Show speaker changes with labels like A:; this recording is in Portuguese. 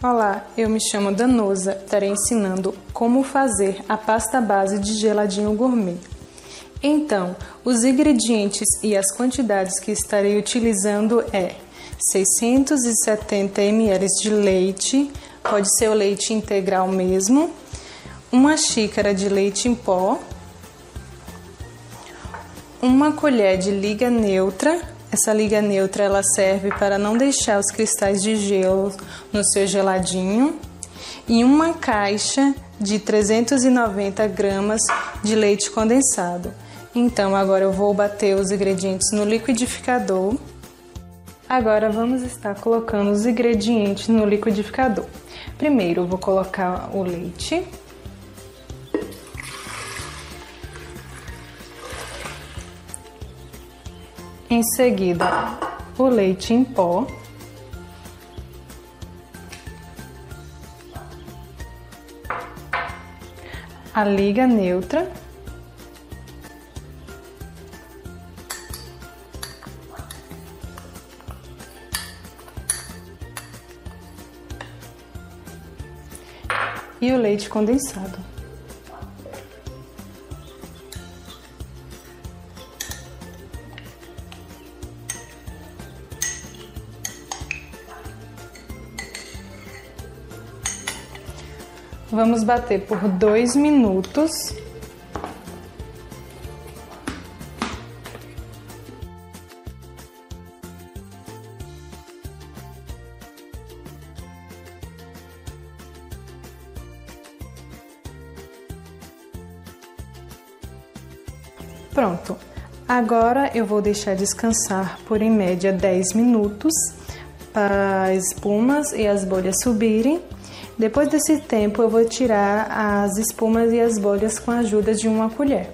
A: Olá, eu me chamo Danusa, estarei ensinando como fazer a pasta base de geladinho gourmet. Então, os ingredientes e as quantidades que estarei utilizando é 670 ml de leite, pode ser o leite integral mesmo, uma xícara de leite em pó, uma colher de liga neutra. Essa liga neutra ela serve para não deixar os cristais de gelo no seu geladinho e uma caixa de 390 gramas de leite condensado. Então agora eu vou bater os ingredientes no liquidificador. Agora vamos estar colocando os ingredientes no liquidificador. Primeiro eu vou colocar o leite. Em seguida, o leite em pó. A liga neutra. E o leite condensado. Vamos bater por dois minutos. Pronto. Agora eu vou deixar descansar por em média 10 minutos para as espumas e as bolhas subirem depois desse tempo, eu vou tirar as espumas e as bolhas com a ajuda de uma colher.